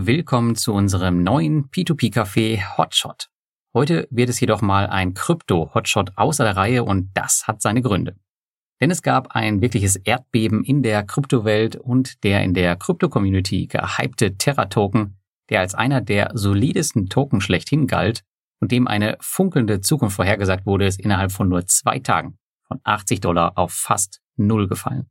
Willkommen zu unserem neuen P2P-Café Hotshot. Heute wird es jedoch mal ein Krypto-Hotshot außer der Reihe und das hat seine Gründe. Denn es gab ein wirkliches Erdbeben in der Kryptowelt und der in der Krypto-Community gehypte Terra-Token, der als einer der solidesten Token schlechthin galt und dem eine funkelnde Zukunft vorhergesagt wurde, ist innerhalb von nur zwei Tagen von 80 Dollar auf fast null gefallen.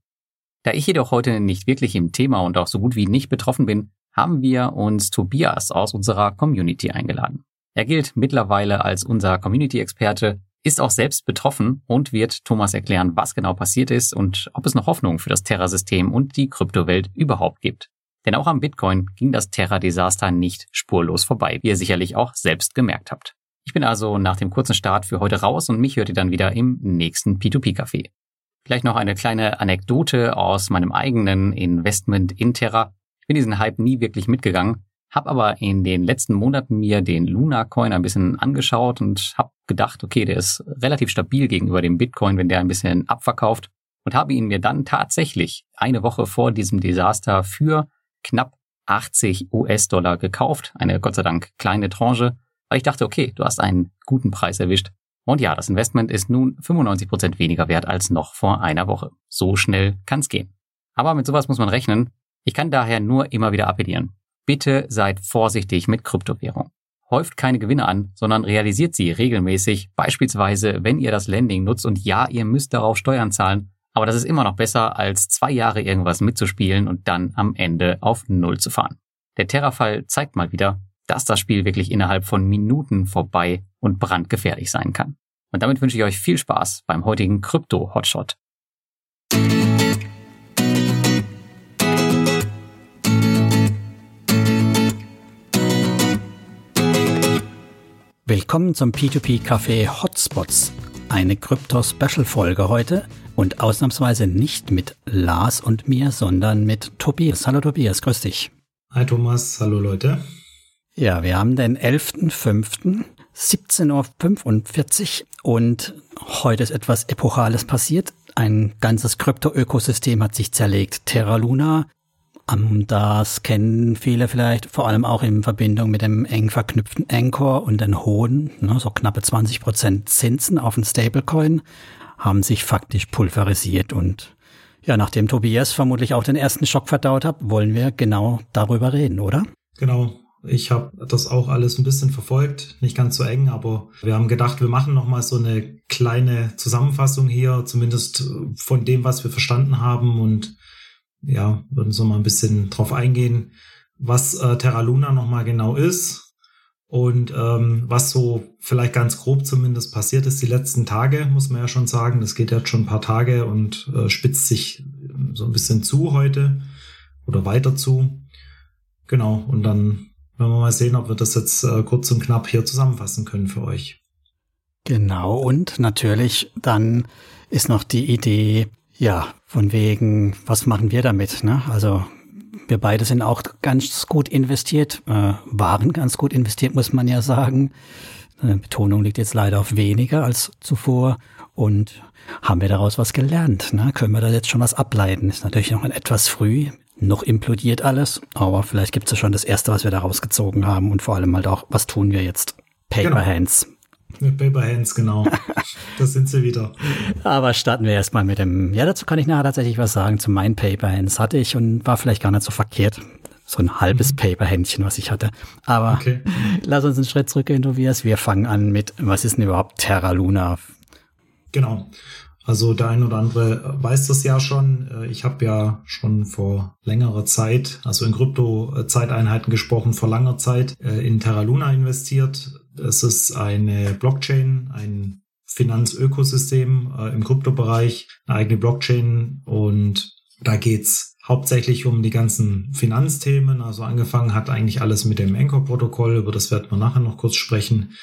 Da ich jedoch heute nicht wirklich im Thema und auch so gut wie nicht betroffen bin, haben wir uns Tobias aus unserer Community eingeladen. Er gilt mittlerweile als unser Community-Experte, ist auch selbst betroffen und wird Thomas erklären, was genau passiert ist und ob es noch Hoffnung für das Terra-System und die Kryptowelt überhaupt gibt. Denn auch am Bitcoin ging das Terra-Desaster nicht spurlos vorbei, wie ihr sicherlich auch selbst gemerkt habt. Ich bin also nach dem kurzen Start für heute raus und mich hört ihr dann wieder im nächsten P2P-Café. Vielleicht noch eine kleine Anekdote aus meinem eigenen Investment in Terra bin diesen Hype nie wirklich mitgegangen, habe aber in den letzten Monaten mir den Luna Coin ein bisschen angeschaut und habe gedacht, okay, der ist relativ stabil gegenüber dem Bitcoin, wenn der ein bisschen abverkauft und habe ihn mir dann tatsächlich eine Woche vor diesem Desaster für knapp 80 US-Dollar gekauft. Eine Gott sei Dank kleine Tranche, weil ich dachte, okay, du hast einen guten Preis erwischt. Und ja, das Investment ist nun 95 Prozent weniger wert als noch vor einer Woche. So schnell kann's gehen. Aber mit sowas muss man rechnen ich kann daher nur immer wieder appellieren. Bitte seid vorsichtig mit Kryptowährung. Häuft keine Gewinne an, sondern realisiert sie regelmäßig, beispielsweise wenn ihr das Landing nutzt und ja, ihr müsst darauf Steuern zahlen, aber das ist immer noch besser, als zwei Jahre irgendwas mitzuspielen und dann am Ende auf Null zu fahren. Der Terrafall zeigt mal wieder, dass das Spiel wirklich innerhalb von Minuten vorbei und brandgefährlich sein kann. Und damit wünsche ich euch viel Spaß beim heutigen Krypto-Hotshot. Willkommen zum P2P Café Hotspots. Eine Krypto-Special-Folge heute und ausnahmsweise nicht mit Lars und mir, sondern mit Tobias. Hallo Tobias, grüß dich. Hi Thomas, hallo Leute. Ja, wir haben den 11.05. 17.45 Uhr und heute ist etwas Epochales passiert. Ein ganzes Krypto-Ökosystem hat sich zerlegt. Terra Luna das kennen viele vielleicht, vor allem auch in Verbindung mit dem eng verknüpften Anchor und den hohen, ne, so knappe 20 Prozent Zinsen auf den Stablecoin, haben sich faktisch pulverisiert. Und ja, nachdem Tobias vermutlich auch den ersten Schock verdaut hat, wollen wir genau darüber reden, oder? Genau. Ich habe das auch alles ein bisschen verfolgt, nicht ganz so eng, aber wir haben gedacht, wir machen noch mal so eine kleine Zusammenfassung hier, zumindest von dem, was wir verstanden haben und ja, würden so mal ein bisschen drauf eingehen, was äh, Terra Luna nochmal genau ist und ähm, was so vielleicht ganz grob zumindest passiert ist die letzten Tage, muss man ja schon sagen. Das geht jetzt schon ein paar Tage und äh, spitzt sich so ein bisschen zu heute oder weiter zu. Genau, und dann werden wir mal sehen, ob wir das jetzt äh, kurz und knapp hier zusammenfassen können für euch. Genau, und natürlich dann ist noch die Idee, ja, von wegen, was machen wir damit? Ne? Also wir beide sind auch ganz gut investiert, äh, waren ganz gut investiert, muss man ja sagen. Äh, Betonung liegt jetzt leider auf weniger als zuvor. Und haben wir daraus was gelernt? Ne? Können wir da jetzt schon was ableiten? Ist natürlich noch etwas früh, noch implodiert alles, aber vielleicht gibt es ja schon das Erste, was wir daraus gezogen haben und vor allem halt auch, was tun wir jetzt? Paper genau. Hands. Mit Paper Hands, genau. das sind sie wieder. Aber starten wir erstmal mit dem, ja, dazu kann ich nachher tatsächlich was sagen. Zu meinen Paper Hands hatte ich und war vielleicht gar nicht so verkehrt. So ein halbes mhm. Paper-Händchen, was ich hatte. Aber okay. lass uns einen Schritt zurückgehen, Tobias. Wir fangen an mit, was ist denn überhaupt Terra Luna? Genau. Also der ein oder andere weiß das ja schon. Äh, ich habe ja schon vor längerer Zeit, also in Krypto-Zeiteinheiten gesprochen, vor langer Zeit äh, in Terra Luna investiert. Es ist eine Blockchain, ein Finanzökosystem äh, im Kryptobereich, eine eigene Blockchain und da geht's hauptsächlich um die ganzen Finanzthemen. Also angefangen hat eigentlich alles mit dem Anchor-Protokoll, über das werden wir nachher noch kurz sprechen.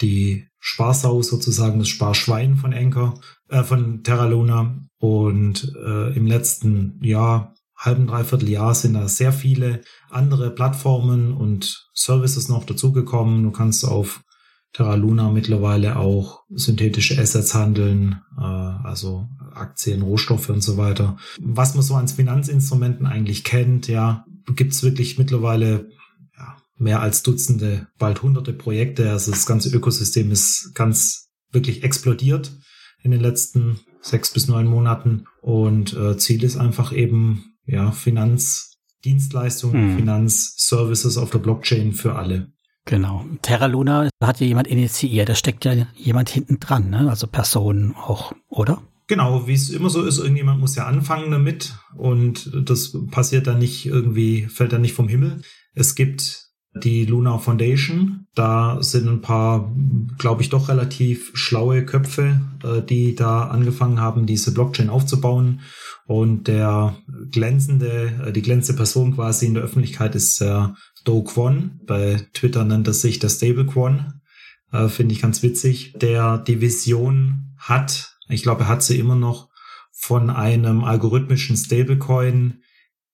Die Sparsau sozusagen, das Sparschwein von Anchor, äh, von Terra Luna. Und äh, im letzten Jahr halben, dreiviertel Jahr sind da sehr viele andere Plattformen und Services noch dazugekommen. Du kannst auf Terra Luna mittlerweile auch synthetische Assets handeln, äh, also Aktien, Rohstoffe und so weiter. Was man so als Finanzinstrumenten eigentlich kennt, ja, gibt's wirklich mittlerweile mehr als Dutzende, bald hunderte Projekte. Also das ganze Ökosystem ist ganz wirklich explodiert in den letzten sechs bis neun Monaten. Und äh, Ziel ist einfach eben, ja, Finanzdienstleistungen, mhm. Finanzservices auf der Blockchain für alle. Genau. Terra Luna hat ja jemand initiiert, da steckt ja jemand hinten dran, ne? also Personen auch, oder? Genau, wie es immer so ist, irgendjemand muss ja anfangen damit und das passiert dann nicht irgendwie, fällt dann nicht vom Himmel. Es gibt die Luna Foundation, da sind ein paar, glaube ich, doch relativ schlaue Köpfe, äh, die da angefangen haben, diese Blockchain aufzubauen. Und der glänzende, äh, die glänzende Person quasi in der Öffentlichkeit ist der Do Kwon. Bei Twitter nennt er sich der Stable Kwon. Äh, Finde ich ganz witzig. Der die Vision hat, ich glaube, er hat sie immer noch von einem algorithmischen Stablecoin,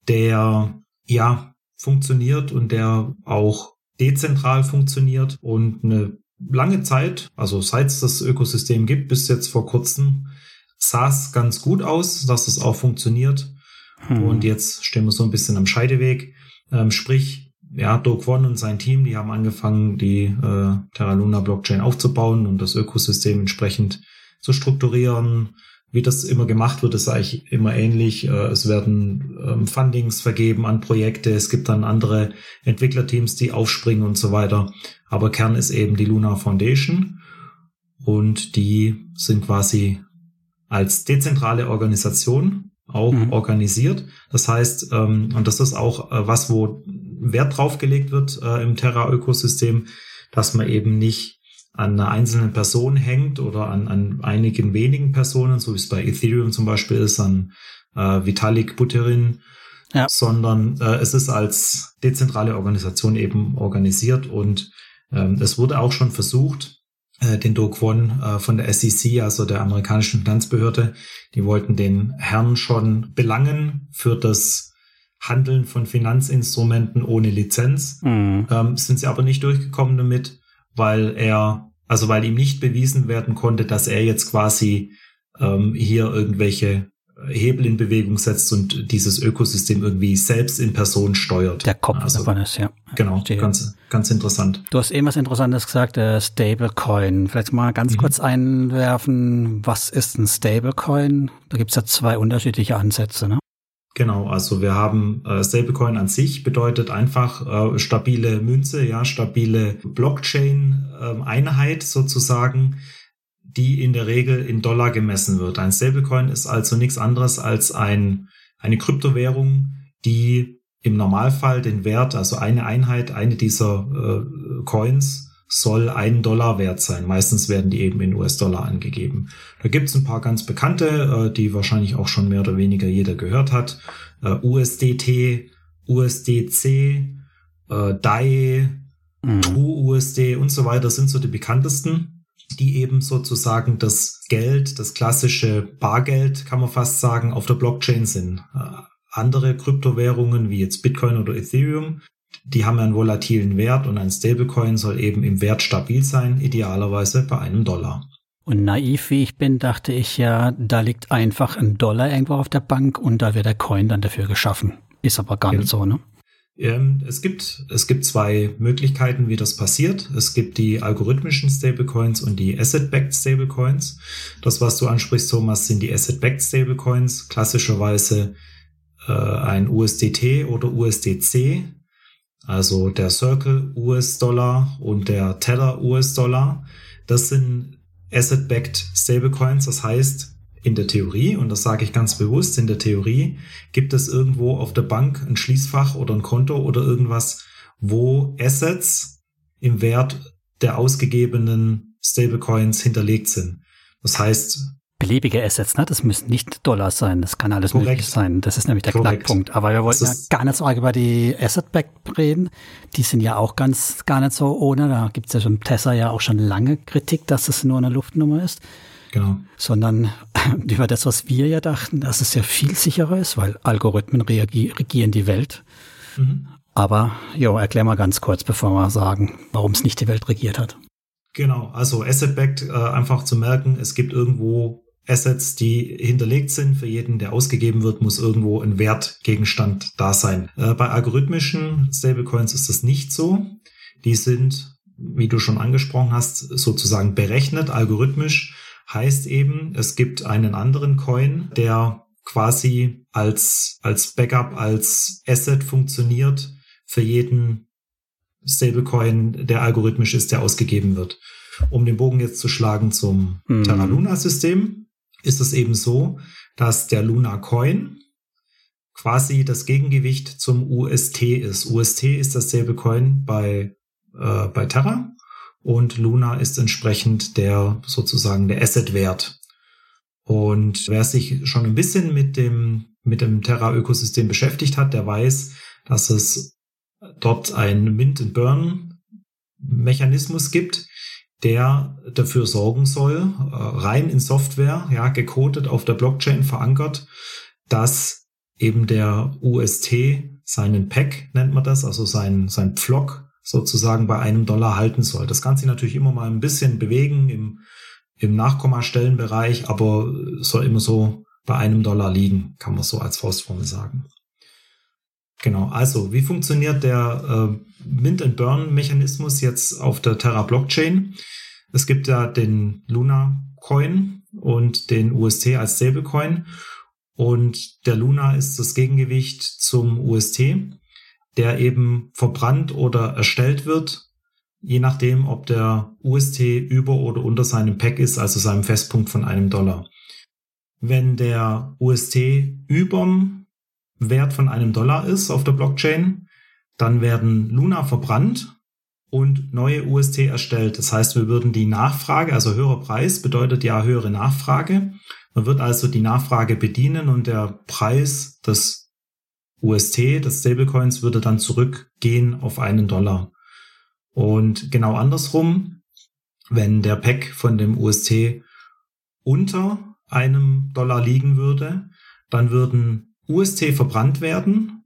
der ja funktioniert und der auch dezentral funktioniert und eine lange Zeit, also seit es das Ökosystem gibt, bis jetzt vor kurzem, sah es ganz gut aus, dass es auch funktioniert. Hm. Und jetzt stehen wir so ein bisschen am Scheideweg. Ähm, sprich, ja, Do Kwon und sein Team, die haben angefangen, die äh, Terra Luna Blockchain aufzubauen und das Ökosystem entsprechend zu strukturieren. Wie das immer gemacht wird, ist eigentlich immer ähnlich. Äh, es werden ähm, Fundings vergeben an Projekte. Es gibt dann andere Entwicklerteams, die aufspringen und so weiter. Aber Kern ist eben die Luna Foundation. Und die sind quasi als dezentrale Organisation auch mhm. organisiert. Das heißt, ähm, und das ist auch äh, was, wo Wert drauf gelegt wird äh, im Terra-Ökosystem, dass man eben nicht an einer einzelnen Person hängt oder an, an einigen wenigen Personen, so wie es bei Ethereum zum Beispiel ist, an äh, Vitalik Buterin, ja. sondern äh, es ist als dezentrale Organisation eben organisiert und ähm, es wurde auch schon versucht, den Do Kwon äh, von der SEC, also der amerikanischen Finanzbehörde, die wollten den Herrn schon belangen für das Handeln von Finanzinstrumenten ohne Lizenz. Mhm. Ähm, sind sie aber nicht durchgekommen damit, weil er also weil ihm nicht bewiesen werden konnte, dass er jetzt quasi ähm, hier irgendwelche Hebel in Bewegung setzt und dieses Ökosystem irgendwie selbst in Person steuert. Der Kopf also, davon ist, ja. Genau, ganz, ganz interessant. Du hast eben was Interessantes gesagt, äh, Stablecoin. Vielleicht mal ganz mhm. kurz einwerfen, was ist ein Stablecoin? Da gibt's ja zwei unterschiedliche Ansätze, ne? Genau, also wir haben äh, Stablecoin an sich bedeutet einfach äh, stabile Münze, ja, stabile Blockchain-Einheit ähm, sozusagen, die in der Regel in Dollar gemessen wird. Ein Stablecoin ist also nichts anderes als ein, eine Kryptowährung, die im Normalfall den Wert, also eine Einheit, eine dieser äh, Coins soll ein Dollar wert sein. Meistens werden die eben in US-Dollar angegeben. Da gibt's ein paar ganz bekannte, äh, die wahrscheinlich auch schon mehr oder weniger jeder gehört hat. Äh, USDT, USDC, äh, DAI, mhm. TrueUSD und so weiter sind so die bekanntesten, die eben sozusagen das Geld, das klassische Bargeld, kann man fast sagen, auf der Blockchain sind. Äh, andere Kryptowährungen wie jetzt Bitcoin oder Ethereum die haben einen volatilen Wert und ein Stablecoin soll eben im Wert stabil sein, idealerweise bei einem Dollar. Und naiv wie ich bin, dachte ich ja, da liegt einfach ein Dollar irgendwo auf der Bank und da wird der Coin dann dafür geschaffen. Ist aber gar ja. nicht so, ne? Ähm, es gibt, es gibt zwei Möglichkeiten, wie das passiert. Es gibt die algorithmischen Stablecoins und die Asset-Backed Stablecoins. Das, was du ansprichst, Thomas, sind die Asset-Backed Stablecoins. Klassischerweise äh, ein USDT oder USDC. Also der Circle US-Dollar und der Tether US-Dollar, das sind Asset-Backed Stablecoins. Das heißt, in der Theorie, und das sage ich ganz bewusst, in der Theorie gibt es irgendwo auf der Bank ein Schließfach oder ein Konto oder irgendwas, wo Assets im Wert der ausgegebenen Stablecoins hinterlegt sind. Das heißt, beliebige Assets, ne? Das müssen nicht Dollars sein, das kann alles Korrekt. möglich sein. Das ist nämlich der Korrekt. Knackpunkt. Aber wir wollten ja gar nicht so arg über die Asset-Back reden. Die sind ja auch ganz gar nicht so ohne. Da gibt es ja schon Tesla ja auch schon lange Kritik, dass das nur eine Luftnummer ist. Genau. Sondern über das, was wir ja dachten, dass es ja viel sicherer ist, weil Algorithmen regieren die Welt. Mhm. Aber jo, erklär mal ganz kurz, bevor wir sagen, warum es nicht die Welt regiert hat. Genau, also Asset-Backed, äh, einfach zu merken, es gibt irgendwo Assets, die hinterlegt sind. Für jeden, der ausgegeben wird, muss irgendwo ein Wertgegenstand da sein. Äh, bei algorithmischen Stablecoins ist das nicht so. Die sind, wie du schon angesprochen hast, sozusagen berechnet, algorithmisch. Heißt eben, es gibt einen anderen Coin, der quasi als, als Backup, als Asset funktioniert für jeden Stablecoin, der algorithmisch ist, der ausgegeben wird. Um den Bogen jetzt zu schlagen zum mhm. Terra Luna System, ist es eben so, dass der Luna Coin quasi das Gegengewicht zum UST ist. UST ist dasselbe Coin bei, äh, bei Terra und Luna ist entsprechend der sozusagen der Asset-Wert. Und wer sich schon ein bisschen mit dem, mit dem Terra-Ökosystem beschäftigt hat, der weiß, dass es dort ein Mint-and-Burn-Mechanismus gibt, der dafür sorgen soll, äh, rein in Software, ja, gecodet auf der Blockchain verankert, dass eben der UST seinen Pack nennt man das, also sein, sein Pflock sozusagen bei einem Dollar halten soll. Das kann sich natürlich immer mal ein bisschen bewegen im, im Nachkommastellenbereich, aber soll immer so bei einem Dollar liegen, kann man so als Faustformel sagen. Genau, also wie funktioniert der äh, Mint-and-Burn-Mechanismus jetzt auf der Terra Blockchain? Es gibt ja den Luna Coin und den UST als Stablecoin und der Luna ist das Gegengewicht zum UST, der eben verbrannt oder erstellt wird, je nachdem, ob der UST über oder unter seinem Pack ist, also seinem Festpunkt von einem Dollar. Wenn der UST überm Wert von einem Dollar ist auf der Blockchain, dann werden Luna verbrannt und neue UST erstellt. Das heißt, wir würden die Nachfrage, also höherer Preis bedeutet ja höhere Nachfrage. Man wird also die Nachfrage bedienen und der Preis des UST, des Stablecoins, würde dann zurückgehen auf einen Dollar. Und genau andersrum, wenn der Pack von dem UST unter einem Dollar liegen würde, dann würden UST verbrannt werden.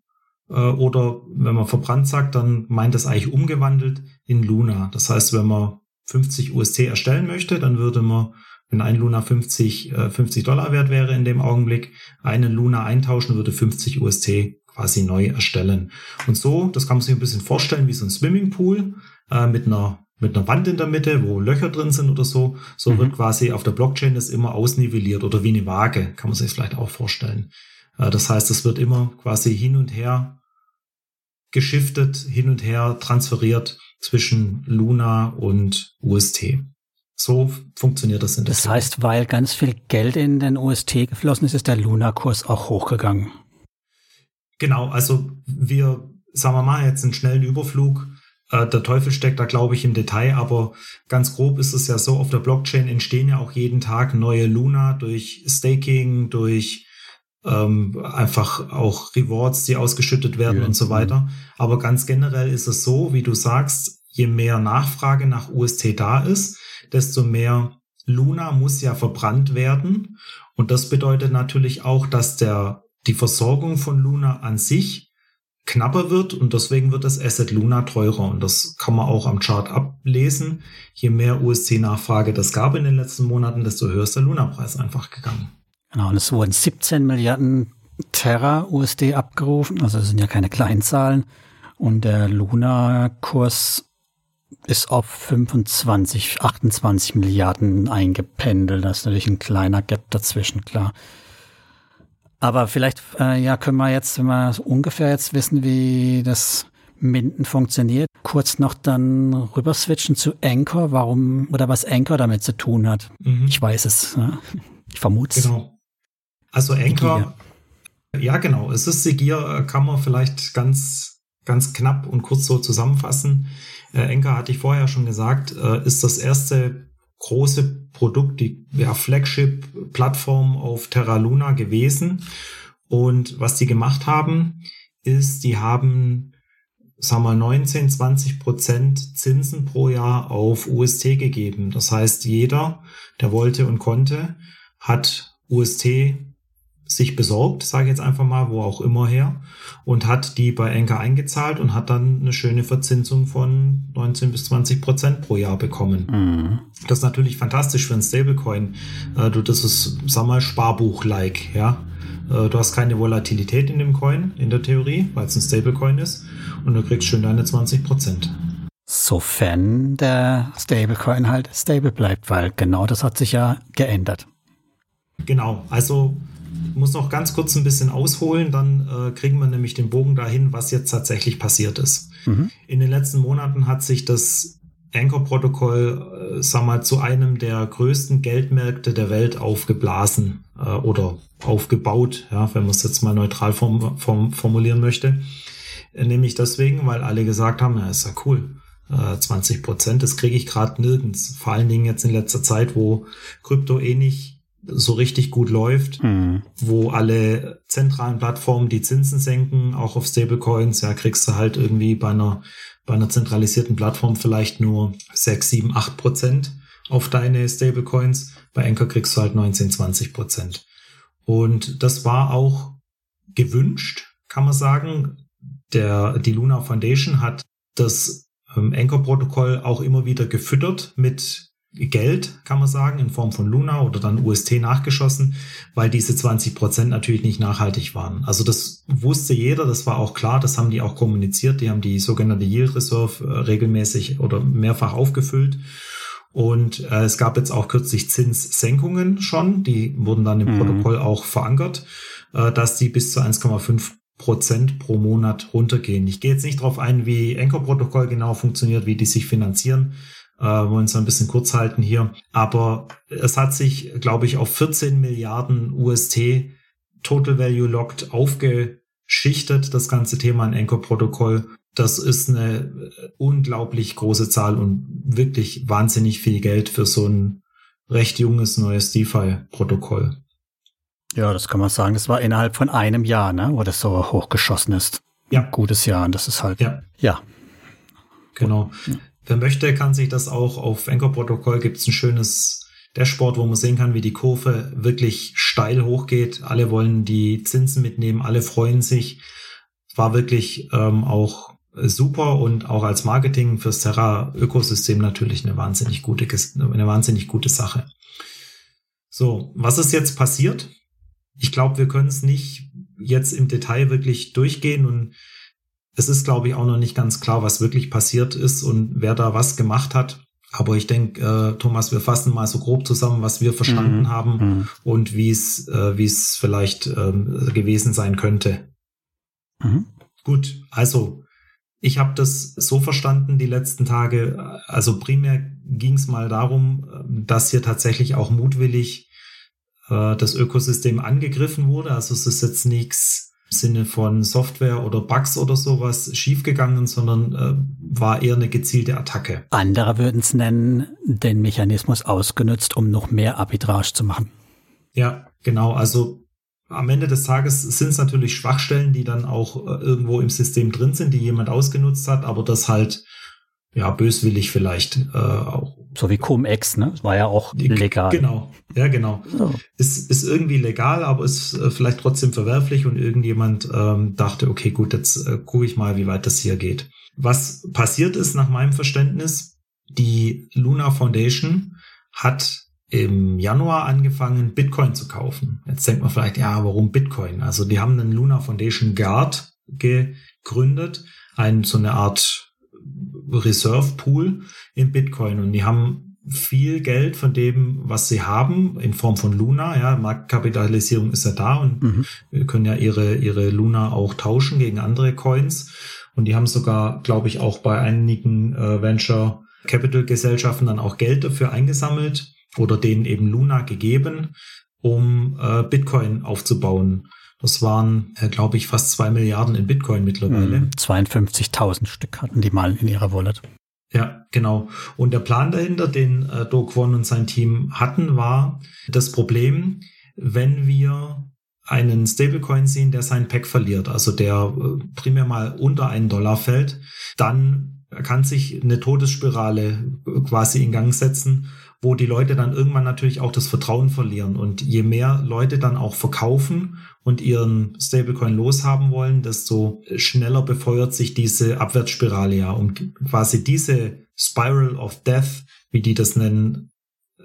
Äh, oder wenn man verbrannt sagt, dann meint das eigentlich umgewandelt in Luna. Das heißt, wenn man 50 UST erstellen möchte, dann würde man, wenn ein Luna 50, äh, 50 Dollar wert wäre in dem Augenblick, einen Luna eintauschen, würde 50 UST quasi neu erstellen. Und so, das kann man sich ein bisschen vorstellen wie so ein Swimmingpool äh, mit einer mit einer Wand in der Mitte, wo Löcher drin sind oder so. So mhm. wird quasi auf der Blockchain das immer ausnivelliert oder wie eine Waage, kann man sich vielleicht auch vorstellen. Äh, das heißt, es wird immer quasi hin und her geschiftet, hin und her transferiert zwischen Luna und UST. So funktioniert das in der Das heißt, weil ganz viel Geld in den UST geflossen ist, ist der Luna-Kurs auch hochgegangen. Genau, also wir, sagen wir mal, jetzt einen schnellen Überflug. Äh, der Teufel steckt da, glaube ich, im Detail, aber ganz grob ist es ja so, auf der Blockchain entstehen ja auch jeden Tag neue Luna durch Staking, durch ähm, einfach auch Rewards, die ausgeschüttet werden ja. und so weiter. Aber ganz generell ist es so, wie du sagst, je mehr Nachfrage nach UST da ist, desto mehr Luna muss ja verbrannt werden. Und das bedeutet natürlich auch, dass der, die Versorgung von Luna an sich knapper wird und deswegen wird das Asset Luna teurer. Und das kann man auch am Chart ablesen. Je mehr UST-Nachfrage das gab in den letzten Monaten, desto höher ist der Luna-Preis einfach gegangen. Genau, und es wurden 17 Milliarden Terra USD abgerufen, also das sind ja keine kleinen Zahlen. Und der Luna-Kurs ist auf 25, 28 Milliarden eingependelt. Das ist natürlich ein kleiner Gap dazwischen, klar. Aber vielleicht, äh, ja, können wir jetzt, wenn wir ungefähr jetzt wissen, wie das Minden funktioniert, kurz noch dann rüber switchen zu Anchor, warum oder was Anchor damit zu tun hat. Mhm. Ich weiß es. Ja. Ich vermute es. Genau. Also Anchor, ja genau, es ist Segir, äh, kann man vielleicht ganz, ganz knapp und kurz so zusammenfassen. Äh, Anchor hatte ich vorher schon gesagt, äh, ist das erste große Produkt, die ja, Flagship-Plattform auf Terra Luna gewesen. Und was die gemacht haben, ist, die haben, sagen wir, 19, 20 Prozent Zinsen pro Jahr auf UST gegeben. Das heißt, jeder, der wollte und konnte, hat UST sich besorgt, sage ich jetzt einfach mal, wo auch immer her, und hat die bei Enker eingezahlt und hat dann eine schöne Verzinsung von 19 bis 20 Prozent pro Jahr bekommen. Mhm. Das ist natürlich fantastisch für ein Stablecoin. Äh, du, das ist, sag mal, Sparbuch-like, ja. Äh, du hast keine Volatilität in dem Coin, in der Theorie, weil es ein Stablecoin ist, und du kriegst schön deine 20 Prozent. Sofern der Stablecoin halt stable bleibt, weil genau das hat sich ja geändert. Genau, also muss noch ganz kurz ein bisschen ausholen, dann äh, kriegen wir nämlich den Bogen dahin, was jetzt tatsächlich passiert ist. Mhm. In den letzten Monaten hat sich das Anchor-Protokoll, äh, sag mal, zu einem der größten Geldmärkte der Welt aufgeblasen äh, oder aufgebaut, ja, wenn man es jetzt mal neutral form, form, formulieren möchte. Äh, nämlich deswegen, weil alle gesagt haben, ja, ist ja cool. 20 äh, Prozent, das kriege ich gerade nirgends. Vor allen Dingen jetzt in letzter Zeit, wo Krypto eh nicht so richtig gut läuft, mhm. wo alle zentralen Plattformen die Zinsen senken, auch auf Stablecoins, ja, kriegst du halt irgendwie bei einer, bei einer zentralisierten Plattform vielleicht nur 6, 7, 8 Prozent auf deine Stablecoins. Bei Anchor kriegst du halt 19, 20 Prozent. Und das war auch gewünscht, kann man sagen. Der, die Luna Foundation hat das ähm, Anchor-Protokoll auch immer wieder gefüttert mit Geld, kann man sagen, in Form von Luna oder dann UST nachgeschossen, weil diese 20 Prozent natürlich nicht nachhaltig waren. Also das wusste jeder, das war auch klar, das haben die auch kommuniziert, die haben die sogenannte Yield Reserve äh, regelmäßig oder mehrfach aufgefüllt. Und äh, es gab jetzt auch kürzlich Zinssenkungen schon, die wurden dann im mhm. Protokoll auch verankert, äh, dass die bis zu 1,5 Prozent pro Monat runtergehen. Ich gehe jetzt nicht darauf ein, wie Anchor-Protokoll genau funktioniert, wie die sich finanzieren äh, wollen es ein bisschen kurz halten hier. Aber es hat sich, glaube ich, auf 14 Milliarden UST Total Value Locked aufgeschichtet, das ganze Thema in Anchor-Protokoll. Das ist eine unglaublich große Zahl und wirklich wahnsinnig viel Geld für so ein recht junges neues DeFi-Protokoll. Ja, das kann man sagen. Das war innerhalb von einem Jahr, ne, wo das so hochgeschossen ist. Ja. Gutes Jahr. Und das ist halt, ja. ja. Genau. Ja. Wer möchte, kann sich das auch auf Anchor-Protokoll gibt es ein schönes Dashboard, wo man sehen kann, wie die Kurve wirklich steil hochgeht. Alle wollen die Zinsen mitnehmen, alle freuen sich. War wirklich ähm, auch super und auch als Marketing fürs Terra-Ökosystem natürlich eine wahnsinnig gute, eine wahnsinnig gute Sache. So, was ist jetzt passiert? Ich glaube, wir können es nicht jetzt im Detail wirklich durchgehen und es ist, glaube ich, auch noch nicht ganz klar, was wirklich passiert ist und wer da was gemacht hat. Aber ich denke, äh, Thomas, wir fassen mal so grob zusammen, was wir verstanden mhm. haben mhm. und wie es, äh, wie es vielleicht ähm, gewesen sein könnte. Mhm. Gut, also ich habe das so verstanden die letzten Tage. Also primär ging es mal darum, dass hier tatsächlich auch mutwillig äh, das Ökosystem angegriffen wurde. Also es ist jetzt nichts Sinne von Software oder Bugs oder sowas schiefgegangen, sondern äh, war eher eine gezielte Attacke. Andere würden es nennen, den Mechanismus ausgenutzt, um noch mehr Arbitrage zu machen. Ja, genau. Also am Ende des Tages sind es natürlich Schwachstellen, die dann auch äh, irgendwo im System drin sind, die jemand ausgenutzt hat, aber das halt ja böswillig vielleicht äh, auch so wie Cum-Ex, ne? Das war ja auch legal. Genau, ja, genau. So. Ist, ist irgendwie legal, aber ist äh, vielleicht trotzdem verwerflich und irgendjemand ähm, dachte, okay, gut, jetzt äh, gucke ich mal, wie weit das hier geht. Was passiert ist nach meinem Verständnis, die Luna Foundation hat im Januar angefangen, Bitcoin zu kaufen. Jetzt denkt man vielleicht, ja, warum Bitcoin? Also die haben einen Luna Foundation Guard gegründet, ein, so eine Art Reserve Pool in Bitcoin und die haben viel Geld von dem, was sie haben, in Form von Luna. Ja, Marktkapitalisierung ist ja da und mhm. wir können ja ihre, ihre Luna auch tauschen gegen andere Coins. Und die haben sogar, glaube ich, auch bei einigen äh, Venture Capital Gesellschaften dann auch Geld dafür eingesammelt oder denen eben Luna gegeben, um äh, Bitcoin aufzubauen. Das waren, äh, glaube ich, fast zwei Milliarden in Bitcoin mittlerweile. Mhm. 52.000 Stück hatten die mal in ihrer Wallet. Ja, genau. Und der Plan dahinter, den äh, Do Kwon und sein Team hatten, war das Problem, wenn wir einen Stablecoin sehen, der sein Pack verliert, also der äh, primär mal unter einen Dollar fällt, dann kann sich eine Todesspirale quasi in Gang setzen, wo die Leute dann irgendwann natürlich auch das Vertrauen verlieren. Und je mehr Leute dann auch verkaufen und ihren Stablecoin loshaben wollen, desto schneller befeuert sich diese Abwärtsspirale ja. Um quasi diese Spiral of Death, wie die das nennen,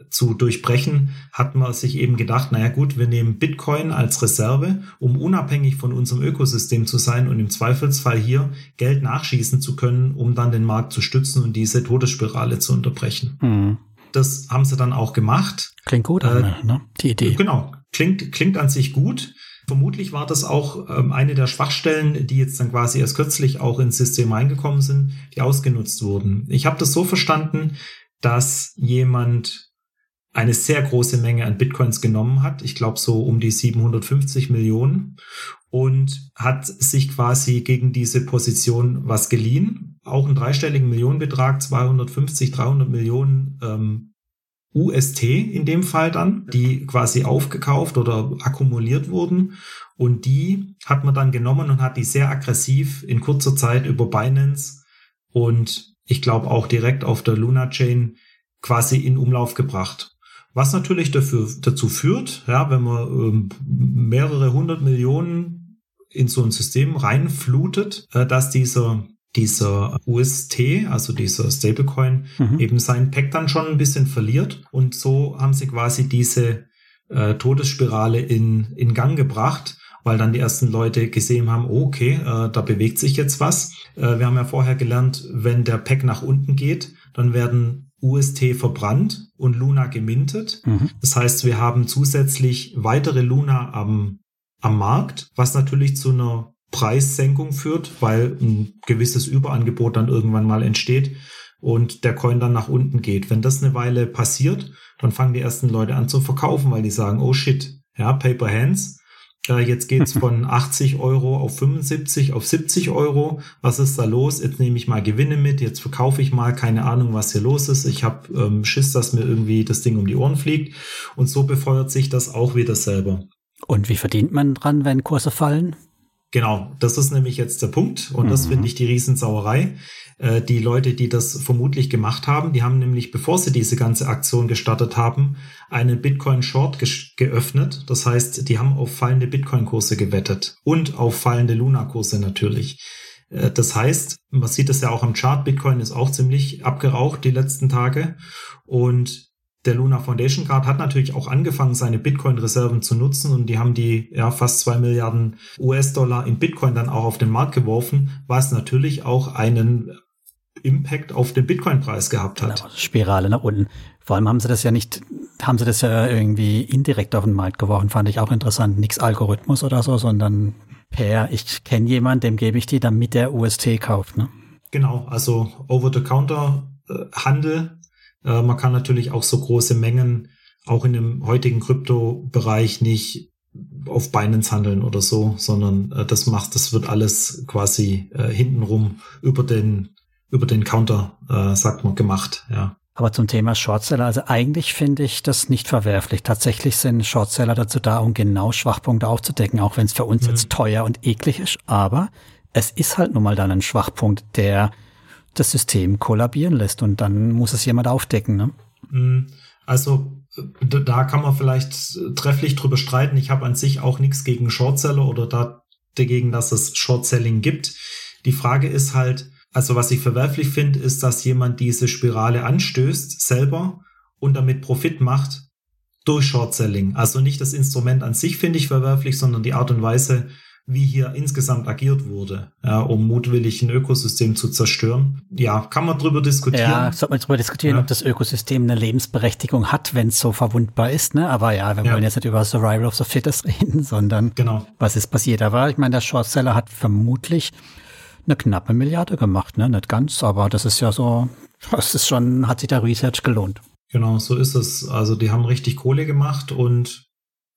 zu durchbrechen, hat man sich eben gedacht, naja gut, wir nehmen Bitcoin als Reserve, um unabhängig von unserem Ökosystem zu sein und im Zweifelsfall hier Geld nachschießen zu können, um dann den Markt zu stützen und diese Todesspirale zu unterbrechen. Mhm. Das haben sie dann auch gemacht. Klingt gut, äh, ne? die Idee. Genau, klingt, klingt an sich gut. Vermutlich war das auch ähm, eine der Schwachstellen, die jetzt dann quasi erst kürzlich auch ins System reingekommen sind, die ausgenutzt wurden. Ich habe das so verstanden, dass jemand eine sehr große Menge an Bitcoins genommen hat. Ich glaube so um die 750 Millionen und hat sich quasi gegen diese Position was geliehen. Auch einen dreistelligen Millionenbetrag, 250, 300 Millionen ähm, UST in dem Fall dann, die quasi aufgekauft oder akkumuliert wurden. Und die hat man dann genommen und hat die sehr aggressiv in kurzer Zeit über Binance und ich glaube auch direkt auf der Luna Chain quasi in Umlauf gebracht. Was natürlich dafür, dazu führt, ja, wenn man ähm, mehrere hundert Millionen in so ein System reinflutet, äh, dass dieser dieser UST, also dieser Stablecoin, mhm. eben seinen Pack dann schon ein bisschen verliert. Und so haben sie quasi diese äh, Todesspirale in, in Gang gebracht, weil dann die ersten Leute gesehen haben, oh, okay, äh, da bewegt sich jetzt was. Äh, wir haben ja vorher gelernt, wenn der Pack nach unten geht, dann werden UST verbrannt und Luna gemintet. Mhm. Das heißt, wir haben zusätzlich weitere Luna am, am Markt, was natürlich zu einer Preissenkung führt, weil ein gewisses Überangebot dann irgendwann mal entsteht und der Coin dann nach unten geht. Wenn das eine Weile passiert, dann fangen die ersten Leute an zu verkaufen, weil die sagen, oh shit, ja, Paper Hands, äh, jetzt geht's von 80 Euro auf 75, auf 70 Euro. Was ist da los? Jetzt nehme ich mal Gewinne mit, jetzt verkaufe ich mal, keine Ahnung, was hier los ist. Ich habe ähm, Schiss, dass mir irgendwie das Ding um die Ohren fliegt. Und so befeuert sich das auch wieder selber. Und wie verdient man dran, wenn Kurse fallen? Genau, das ist nämlich jetzt der Punkt und mhm. das finde ich die Riesensauerei. Äh, die Leute, die das vermutlich gemacht haben, die haben nämlich, bevor sie diese ganze Aktion gestartet haben, einen Bitcoin Short ge geöffnet. Das heißt, die haben auf fallende Bitcoin-Kurse gewettet und auf fallende Luna-Kurse natürlich. Äh, das heißt, man sieht es ja auch am Chart, Bitcoin ist auch ziemlich abgeraucht die letzten Tage und der Luna Foundation Card hat natürlich auch angefangen, seine Bitcoin-Reserven zu nutzen und die haben die ja fast zwei Milliarden US-Dollar in Bitcoin dann auch auf den Markt geworfen, was natürlich auch einen Impact auf den Bitcoin-Preis gehabt hat. Genau, Spirale nach unten. Vor allem haben sie das ja nicht, haben sie das ja irgendwie indirekt auf den Markt geworfen, fand ich auch interessant. Nichts Algorithmus oder so, sondern per, ich kenne jemanden, dem gebe ich die, damit der UST kauft. Ne? Genau, also Over-the-Counter-Handel äh, man kann natürlich auch so große Mengen auch in dem heutigen Krypto-Bereich nicht auf Binance handeln oder so, sondern äh, das macht, das wird alles quasi äh, hintenrum über den über den Counter, äh, sagt man, gemacht, ja. Aber zum Thema Shortseller, also eigentlich finde ich das nicht verwerflich. Tatsächlich sind Shortseller dazu da, um genau Schwachpunkte aufzudecken, auch wenn es für uns mhm. jetzt teuer und eklig ist. Aber es ist halt nun mal dann ein Schwachpunkt, der das System kollabieren lässt und dann muss es jemand aufdecken. Ne? Mhm. Also da kann man vielleicht trefflich drüber streiten. Ich habe an sich auch nichts gegen Shortseller oder da, dagegen, dass es Shortselling gibt. Die Frage ist halt, also was ich verwerflich finde, ist, dass jemand diese Spirale anstößt selber und damit Profit macht durch Shortselling. Also nicht das Instrument an sich finde ich verwerflich, sondern die Art und Weise, wie hier insgesamt agiert wurde, ja, um mutwillig ein Ökosystem zu zerstören. Ja, kann man drüber diskutieren. Ja, sollte man drüber diskutieren, ja. ob das Ökosystem eine Lebensberechtigung hat, wenn es so verwundbar ist, ne? Aber ja, wir ja. wollen jetzt nicht über Survival of the Fittest reden, sondern genau. was ist passiert. Aber ich meine, der Shortseller hat vermutlich eine knappe Milliarde gemacht, ne? Nicht ganz, aber das ist ja so, das ist schon, hat sich der Research gelohnt. Genau, so ist es. Also die haben richtig Kohle gemacht und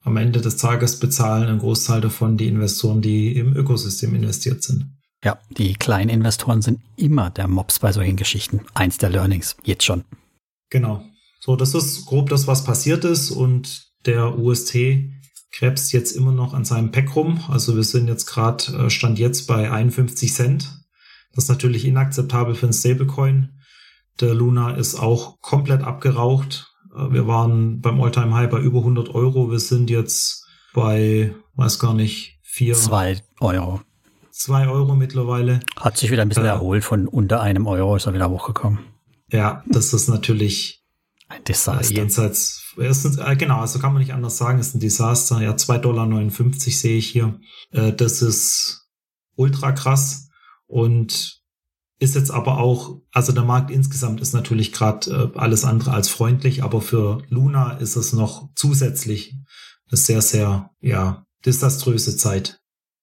am Ende des Tages bezahlen ein Großteil davon die Investoren, die im Ökosystem investiert sind. Ja, die kleinen Investoren sind immer der Mops bei solchen Geschichten. Eins der Learnings, jetzt schon. Genau. So, das ist grob das, was passiert ist und der UST krebst jetzt immer noch an seinem Pack rum. Also wir sind jetzt gerade, äh, stand jetzt bei 51 Cent. Das ist natürlich inakzeptabel für ein Stablecoin. Der Luna ist auch komplett abgeraucht. Äh, wir waren beim Alltime High bei über 100 Euro. Wir sind jetzt bei, weiß gar nicht, vier. Zwei Euro. Zwei Euro mittlerweile. Hat sich wieder ein bisschen äh, erholt von unter einem Euro, ist er wieder hochgekommen. Ja, das ist natürlich ein Desaster. Jenseits, erstens, äh, genau, also kann man nicht anders sagen, ist ein Desaster. Ja, 2,59 Dollar sehe ich hier. Äh, das ist ultra krass und ist jetzt aber auch, also der Markt insgesamt ist natürlich gerade äh, alles andere als freundlich, aber für Luna ist es noch zusätzlich eine sehr, sehr, ja, desaströse Zeit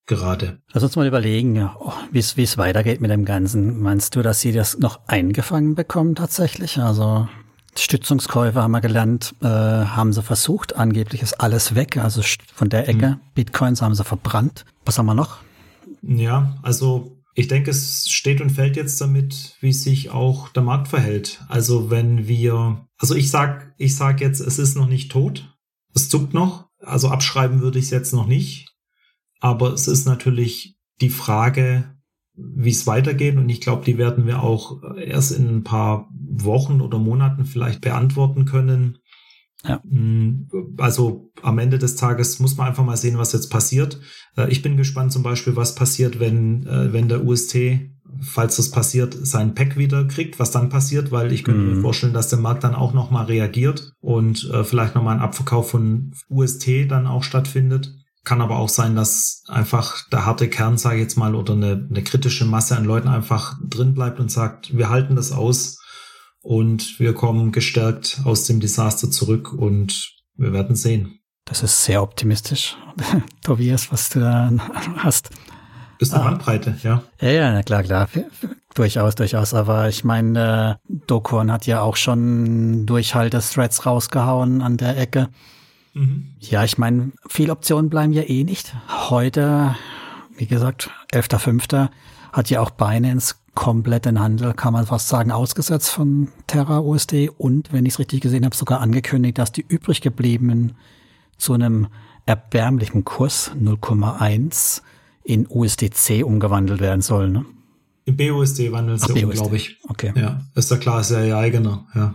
gerade. Lass uns mal überlegen, oh, wie es weitergeht mit dem Ganzen. Meinst du, dass sie das noch eingefangen bekommen tatsächlich? Also Stützungskäufe haben wir gelernt, äh, haben sie versucht. Angeblich ist alles weg, also von der Ecke. Mhm. Bitcoins haben sie verbrannt. Was haben wir noch? Ja, also ich denke, es steht und fällt jetzt damit, wie sich auch der Markt verhält. Also wenn wir, also ich sag, ich sag jetzt, es ist noch nicht tot. Es zuckt noch. Also abschreiben würde ich es jetzt noch nicht. Aber es ist natürlich die Frage, wie es weitergeht. Und ich glaube, die werden wir auch erst in ein paar Wochen oder Monaten vielleicht beantworten können. Ja. Mm, also am Ende des Tages muss man einfach mal sehen, was jetzt passiert. Äh, ich bin gespannt zum Beispiel, was passiert, wenn, äh, wenn der UST, falls das passiert, sein Pack wieder kriegt, was dann passiert, weil ich könnte mhm. mir vorstellen, dass der Markt dann auch nochmal reagiert und äh, vielleicht nochmal ein Abverkauf von UST dann auch stattfindet. Kann aber auch sein, dass einfach der harte Kern, sage ich jetzt mal, oder eine, eine kritische Masse an Leuten einfach drin bleibt und sagt, wir halten das aus und wir kommen gestärkt aus dem Desaster zurück und wir werden sehen. Das ist sehr optimistisch, Tobias, was du da hast. Ist eine ah. Bandbreite, ja. Ja, ja, na klar, klar. Durchaus, durchaus. Aber ich meine, äh, Dokon hat ja auch schon Durchhalte-Threads rausgehauen an der Ecke. Mhm. Ja, ich meine, viele Optionen bleiben ja eh nicht. Heute, wie gesagt, 11.05. hat ja auch Binance komplett den Handel, kann man fast sagen, ausgesetzt von Terra USD und, wenn ich es richtig gesehen habe, sogar angekündigt, dass die übrig gebliebenen zu einem erbärmlichen Kurs 0,1 in USDC umgewandelt werden sollen. Ne? In BUSD wandeln sie um, glaube ich. Okay. Ja, ist ja klar, ist ja ihr eigener, ja.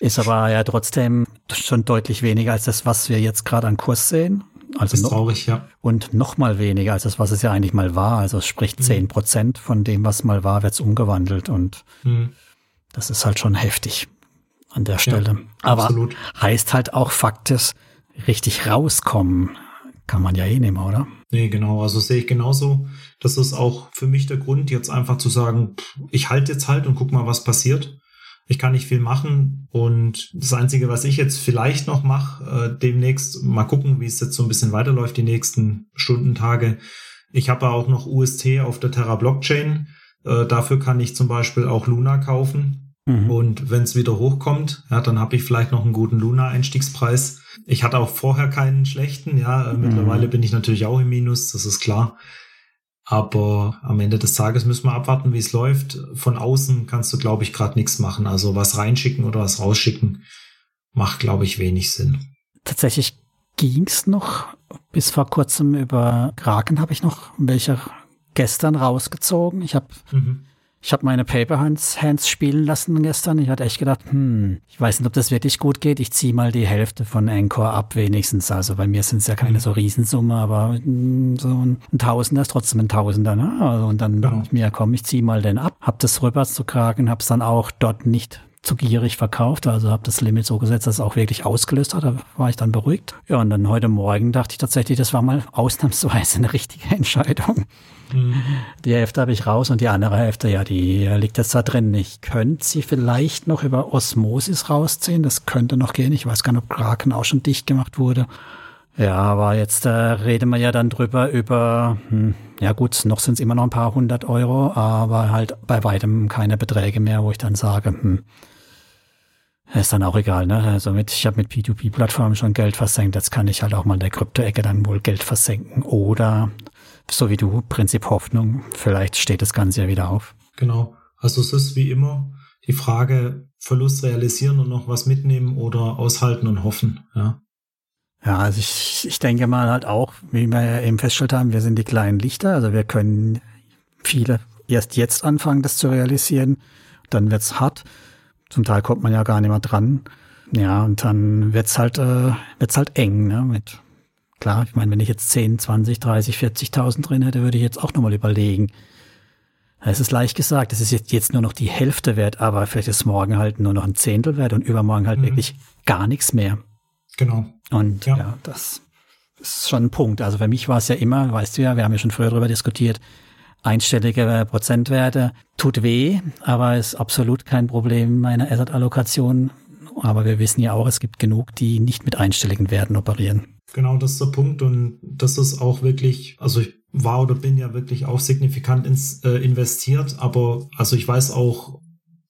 Ist aber ja trotzdem schon deutlich weniger als das, was wir jetzt gerade an Kurs sehen. Also ist noch, traurig, ja. Und noch mal weniger als das, was es ja eigentlich mal war. Also sprich mhm. zehn Prozent von dem, was mal war, wird's umgewandelt. Und mhm. das ist halt schon heftig an der Stelle. Ja, aber absolut. heißt halt auch faktisch, richtig rauskommen kann man ja eh nicht mehr, oder? Nee, genau. Also sehe ich genauso. Das ist auch für mich der Grund, jetzt einfach zu sagen, ich halte jetzt halt und guck mal, was passiert. Ich kann nicht viel machen und das Einzige, was ich jetzt vielleicht noch mache, äh, demnächst mal gucken, wie es jetzt so ein bisschen weiterläuft, die nächsten Stunden, Tage. Ich habe auch noch UST auf der Terra Blockchain. Äh, dafür kann ich zum Beispiel auch Luna kaufen. Mhm. Und wenn es wieder hochkommt, ja, dann habe ich vielleicht noch einen guten Luna-Einstiegspreis. Ich hatte auch vorher keinen schlechten, ja. Äh, mhm. Mittlerweile bin ich natürlich auch im Minus, das ist klar. Aber am Ende des Tages müssen wir abwarten, wie es läuft. Von außen kannst du, glaube ich, gerade nichts machen. Also was reinschicken oder was rausschicken macht, glaube ich, wenig Sinn. Tatsächlich ging's noch. Bis vor kurzem über Kraken habe ich noch welche gestern rausgezogen. Ich habe mhm. Ich habe meine Paper Hands, Hands spielen lassen gestern. Ich hatte echt gedacht, hm, ich weiß nicht, ob das wirklich gut geht. Ich ziehe mal die Hälfte von Anchor ab wenigstens. Also bei mir sind es ja keine mhm. so Riesensumme, aber hm, so ein, Tausender ist trotzdem ein Tausender. Ne? Also, und dann genau. dachte ich mir, komm, ich ziehe mal den ab. Hab das rüber zu kragen, hab's dann auch dort nicht zu gierig verkauft, also habe das Limit so gesetzt, dass es auch wirklich ausgelöst hat. Da war ich dann beruhigt. Ja, und dann heute Morgen dachte ich tatsächlich, das war mal ausnahmsweise eine richtige Entscheidung. Mhm. Die Hälfte habe ich raus und die andere Hälfte, ja, die liegt jetzt da drin. Ich könnte sie vielleicht noch über Osmosis rausziehen. Das könnte noch gehen. Ich weiß gar nicht, ob Kraken auch schon dicht gemacht wurde. Ja, aber jetzt äh, reden wir ja dann drüber über, hm, ja gut, noch sind es immer noch ein paar hundert Euro, aber halt bei weitem keine Beträge mehr, wo ich dann sage, hm, ist dann auch egal, ne? Also mit, ich habe mit P2P-Plattformen schon Geld versenkt, jetzt kann ich halt auch mal in der Krypto-Ecke dann wohl Geld versenken. Oder so wie du, Prinzip Hoffnung, vielleicht steht das Ganze ja wieder auf. Genau. Also es ist wie immer die Frage, Verlust realisieren und noch was mitnehmen oder aushalten und hoffen, ja. Ja, also ich, ich denke mal halt auch, wie wir ja eben festgestellt haben, wir sind die kleinen Lichter, also wir können viele erst jetzt anfangen, das zu realisieren. Dann wird's hart. Zum Teil kommt man ja gar nicht mehr dran. Ja, und dann wird's halt, äh, wird's halt eng, ne? Mit, klar, ich meine, wenn ich jetzt 10, 20, 30, 40.000 drin hätte, würde ich jetzt auch nochmal überlegen. Es ist leicht gesagt, es ist jetzt, jetzt nur noch die Hälfte wert, aber vielleicht ist morgen halt nur noch ein Zehntel wert und übermorgen halt mhm. wirklich gar nichts mehr. Genau. Und ja, ja das ist schon ein Punkt. Also für mich war es ja immer, weißt du ja, wir haben ja schon früher darüber diskutiert, einstellige Prozentwerte tut weh, aber ist absolut kein Problem meiner Asset-Allokation. Aber wir wissen ja auch, es gibt genug, die nicht mit einstelligen Werten operieren. Genau, das ist der Punkt und das ist auch wirklich, also ich war oder bin ja wirklich auch signifikant ins, äh, investiert, aber also ich weiß auch,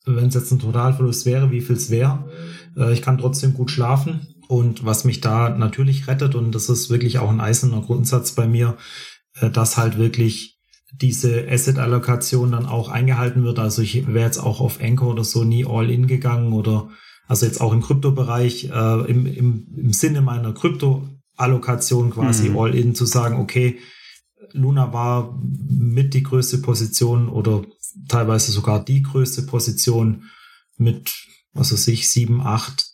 wenn es jetzt ein Totalverlust wäre, wie viel es wäre. Äh, ich kann trotzdem gut schlafen und was mich da natürlich rettet und das ist wirklich auch ein eiserner Grundsatz bei mir, äh, dass halt wirklich diese Asset-Allokation dann auch eingehalten wird. Also ich wäre jetzt auch auf Anchor oder so nie all-in gegangen oder also jetzt auch im Kryptobereich, äh, im, im, im Sinne meiner Krypto-Allokation quasi mhm. all-in zu sagen, okay, Luna war mit die größte Position oder teilweise sogar die größte Position mit, was weiß ich, 7, 8,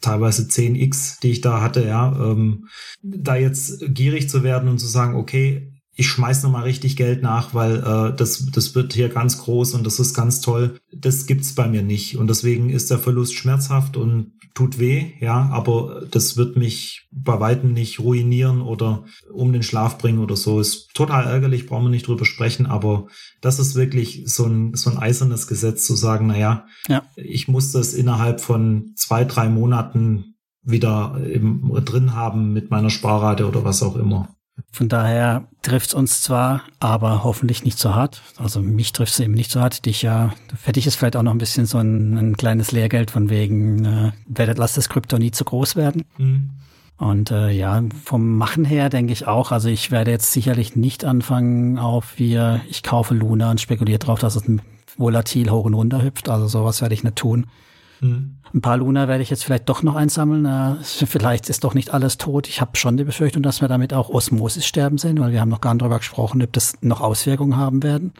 teilweise 10x, die ich da hatte, ja. Ähm, da jetzt gierig zu werden und zu sagen, okay, ich schmeiß noch mal richtig Geld nach, weil äh, das, das wird hier ganz groß und das ist ganz toll. Das gibt's bei mir nicht. Und deswegen ist der Verlust schmerzhaft und tut weh, ja, aber das wird mich bei Weitem nicht ruinieren oder um den Schlaf bringen oder so. Ist total ärgerlich, brauchen wir nicht drüber sprechen, aber das ist wirklich so ein, so ein eisernes Gesetz zu sagen, naja, ja. ich muss das innerhalb von zwei, drei Monaten wieder im, drin haben mit meiner Sparrate oder was auch immer. Von daher trifft es uns zwar, aber hoffentlich nicht so hart. Also mich trifft es eben nicht so hart. Dich ja, für dich ist vielleicht auch noch ein bisschen so ein, ein kleines Lehrgeld von wegen, äh, werdet, lasst das Krypto nie zu groß werden. Mhm. Und äh, ja, vom Machen her denke ich auch, also ich werde jetzt sicherlich nicht anfangen auf wir, ich kaufe Luna und spekuliere drauf, dass es volatil hoch und runter hüpft. Also sowas werde ich nicht tun. Mhm. Ein paar Luna werde ich jetzt vielleicht doch noch einsammeln. Äh, vielleicht ist doch nicht alles tot. Ich habe schon die Befürchtung, dass wir damit auch Osmosis sterben sehen, weil wir haben noch gar nicht darüber gesprochen, ob das noch Auswirkungen haben werden.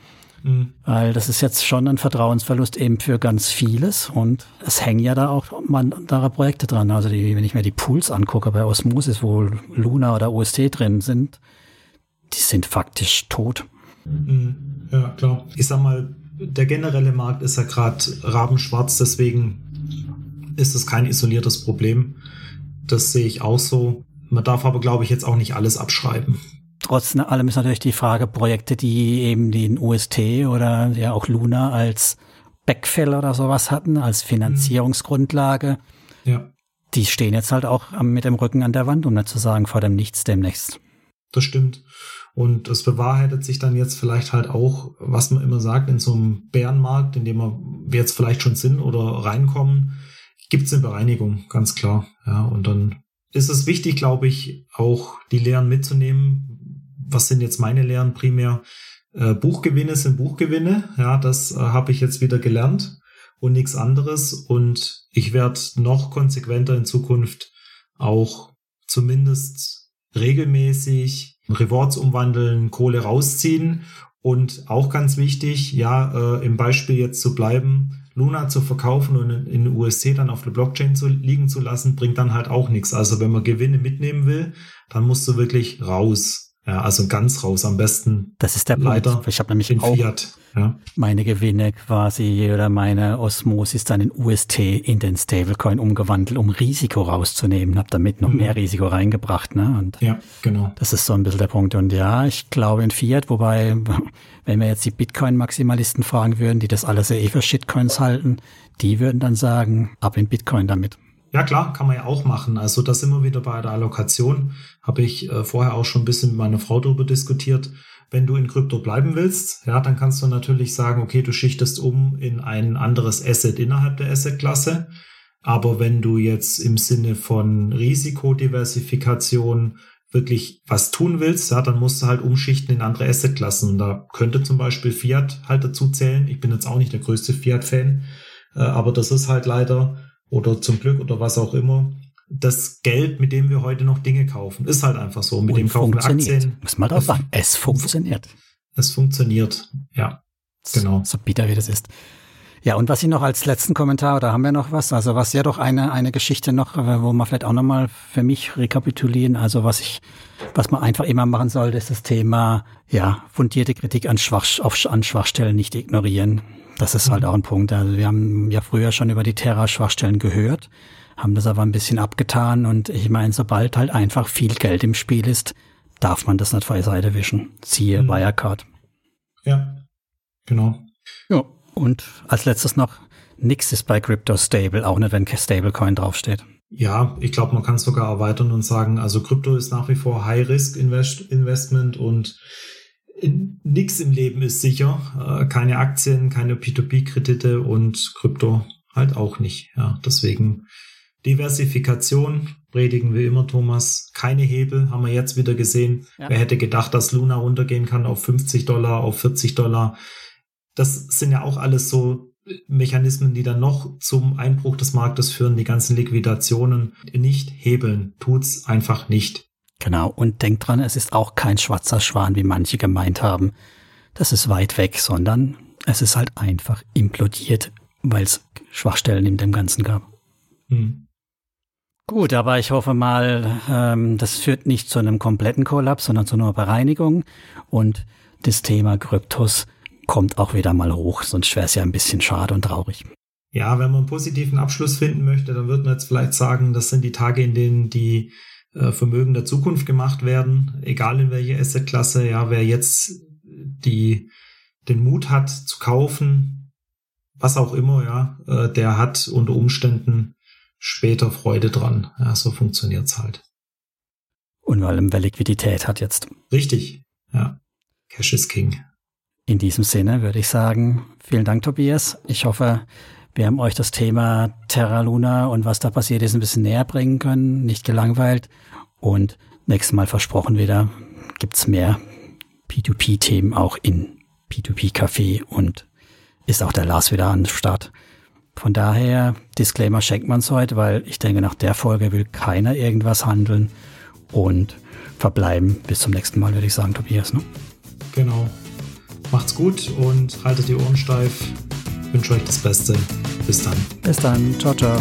Mhm. Weil das ist jetzt schon ein Vertrauensverlust eben für ganz vieles und es hängen ja da auch andere Projekte dran. Also die, wenn ich mir die Pools angucke bei Osmosis, wo Luna oder OST drin sind, die sind faktisch tot. Mhm. Ja, klar. Ich sag mal, der generelle Markt ist ja gerade rabenschwarz, deswegen ist es kein isoliertes Problem. Das sehe ich auch so. Man darf aber, glaube ich, jetzt auch nicht alles abschreiben. Trotz allem ist natürlich die Frage, Projekte, die eben den UST oder ja auch Luna als Backfill oder sowas hatten, als Finanzierungsgrundlage. Ja. Die stehen jetzt halt auch mit dem Rücken an der Wand, um nicht zu sagen, vor dem Nichts demnächst. Das stimmt. Und es bewahrheitet sich dann jetzt vielleicht halt auch, was man immer sagt, in so einem Bärenmarkt, in dem wir jetzt vielleicht schon sind oder reinkommen, gibt es eine Bereinigung, ganz klar. Ja, und dann ist es wichtig, glaube ich, auch die Lehren mitzunehmen. Was sind jetzt meine Lehren primär? Äh, Buchgewinne sind Buchgewinne. Ja, das äh, habe ich jetzt wieder gelernt und nichts anderes. Und ich werde noch konsequenter in Zukunft auch zumindest regelmäßig Rewards umwandeln, Kohle rausziehen und auch ganz wichtig, ja, äh, im Beispiel jetzt zu bleiben, Luna zu verkaufen und in, in USC dann auf der Blockchain zu liegen zu lassen, bringt dann halt auch nichts. Also wenn man Gewinne mitnehmen will, dann musst du wirklich raus. Ja, also ganz raus, am besten. Das ist der Punkt. Ich habe nämlich auch Fiat, ja. meine Gewinne quasi oder meine Osmosis dann in UST in den Stablecoin umgewandelt, um Risiko rauszunehmen. Habe damit noch mhm. mehr Risiko reingebracht. Ne? Und ja, genau. Das ist so ein bisschen der Punkt. Und ja, ich glaube in Fiat, wobei, wenn wir jetzt die Bitcoin-Maximalisten fragen würden, die das alles eh für Shitcoins halten, die würden dann sagen, ab in Bitcoin damit. Ja, klar, kann man ja auch machen. Also das immer wieder bei der Allokation. Habe ich äh, vorher auch schon ein bisschen mit meiner Frau darüber diskutiert. Wenn du in Krypto bleiben willst, ja, dann kannst du natürlich sagen, okay, du schichtest um in ein anderes Asset innerhalb der Assetklasse. Aber wenn du jetzt im Sinne von Risikodiversifikation wirklich was tun willst, ja, dann musst du halt umschichten in andere Assetklassen. Und da könnte zum Beispiel Fiat halt dazu zählen. Ich bin jetzt auch nicht der größte Fiat-Fan, äh, aber das ist halt leider oder zum Glück oder was auch immer, das Geld, mit dem wir heute noch Dinge kaufen. Ist halt einfach so. Mit Und dem kaufen Aktien. Muss man doch sagen, es funktioniert. Es funktioniert, ja. Genau. So bitter wie das ist. Ja, und was ich noch als letzten Kommentar, da haben wir noch was, also was ja doch eine, eine Geschichte noch, äh, wo man vielleicht auch nochmal für mich rekapitulieren, also was ich, was man einfach immer machen sollte, ist das Thema, ja, fundierte Kritik an, Schwach, auf, an Schwachstellen nicht ignorieren. Das ist halt mhm. auch ein Punkt. Also wir haben ja früher schon über die Terra-Schwachstellen gehört, haben das aber ein bisschen abgetan und ich meine, sobald halt einfach viel Geld im Spiel ist, darf man das nicht vor die Seite wischen. Siehe mhm. Wirecard. Ja, genau. Ja, und als letztes noch, nix ist bei Crypto stable, auch nicht, wenn Stablecoin draufsteht. Ja, ich glaube, man kann es sogar erweitern und sagen, also Krypto ist nach wie vor High-Risk-Investment und nix im Leben ist sicher. Äh, keine Aktien, keine P2P-Kredite und Krypto halt auch nicht. Ja, deswegen Diversifikation predigen wir immer, Thomas. Keine Hebel, haben wir jetzt wieder gesehen. Ja. Wer hätte gedacht, dass Luna runtergehen kann auf 50 Dollar, auf 40 Dollar? das sind ja auch alles so Mechanismen, die dann noch zum Einbruch des Marktes führen, die ganzen Liquidationen nicht hebeln. Tut's einfach nicht. Genau. Und denkt dran, es ist auch kein schwarzer Schwan, wie manche gemeint haben. Das ist weit weg, sondern es ist halt einfach implodiert, weil es Schwachstellen in dem Ganzen gab. Hm. Gut, aber ich hoffe mal, ähm, das führt nicht zu einem kompletten Kollaps, sondern zu einer Bereinigung. Und das Thema Kryptos kommt auch wieder mal hoch, sonst wäre es ja ein bisschen schade und traurig. Ja, wenn man einen positiven Abschluss finden möchte, dann wird man jetzt vielleicht sagen, das sind die Tage, in denen die Vermögen der Zukunft gemacht werden, egal in welcher Assetklasse. Ja, wer jetzt die den Mut hat zu kaufen, was auch immer, ja, äh, der hat unter Umständen später Freude dran. Ja, so funktioniert's halt. Und weil er Liquidität hat jetzt. Richtig, ja. Cash is King. In diesem Sinne würde ich sagen, vielen Dank, Tobias. Ich hoffe, wir haben euch das Thema Terra Luna und was da passiert ist ein bisschen näher bringen können, nicht gelangweilt. Und nächstes Mal versprochen wieder, gibt's mehr P2P-Themen auch in P2P-Café und ist auch der Lars wieder an Start. Von daher, Disclaimer schenkt man's heute, weil ich denke, nach der Folge will keiner irgendwas handeln und verbleiben. Bis zum nächsten Mal, würde ich sagen, Tobias. Ne? Genau. Macht's gut und haltet die Ohren steif. Wünsche euch das Beste. Bis dann. Bis dann. Ciao, ciao.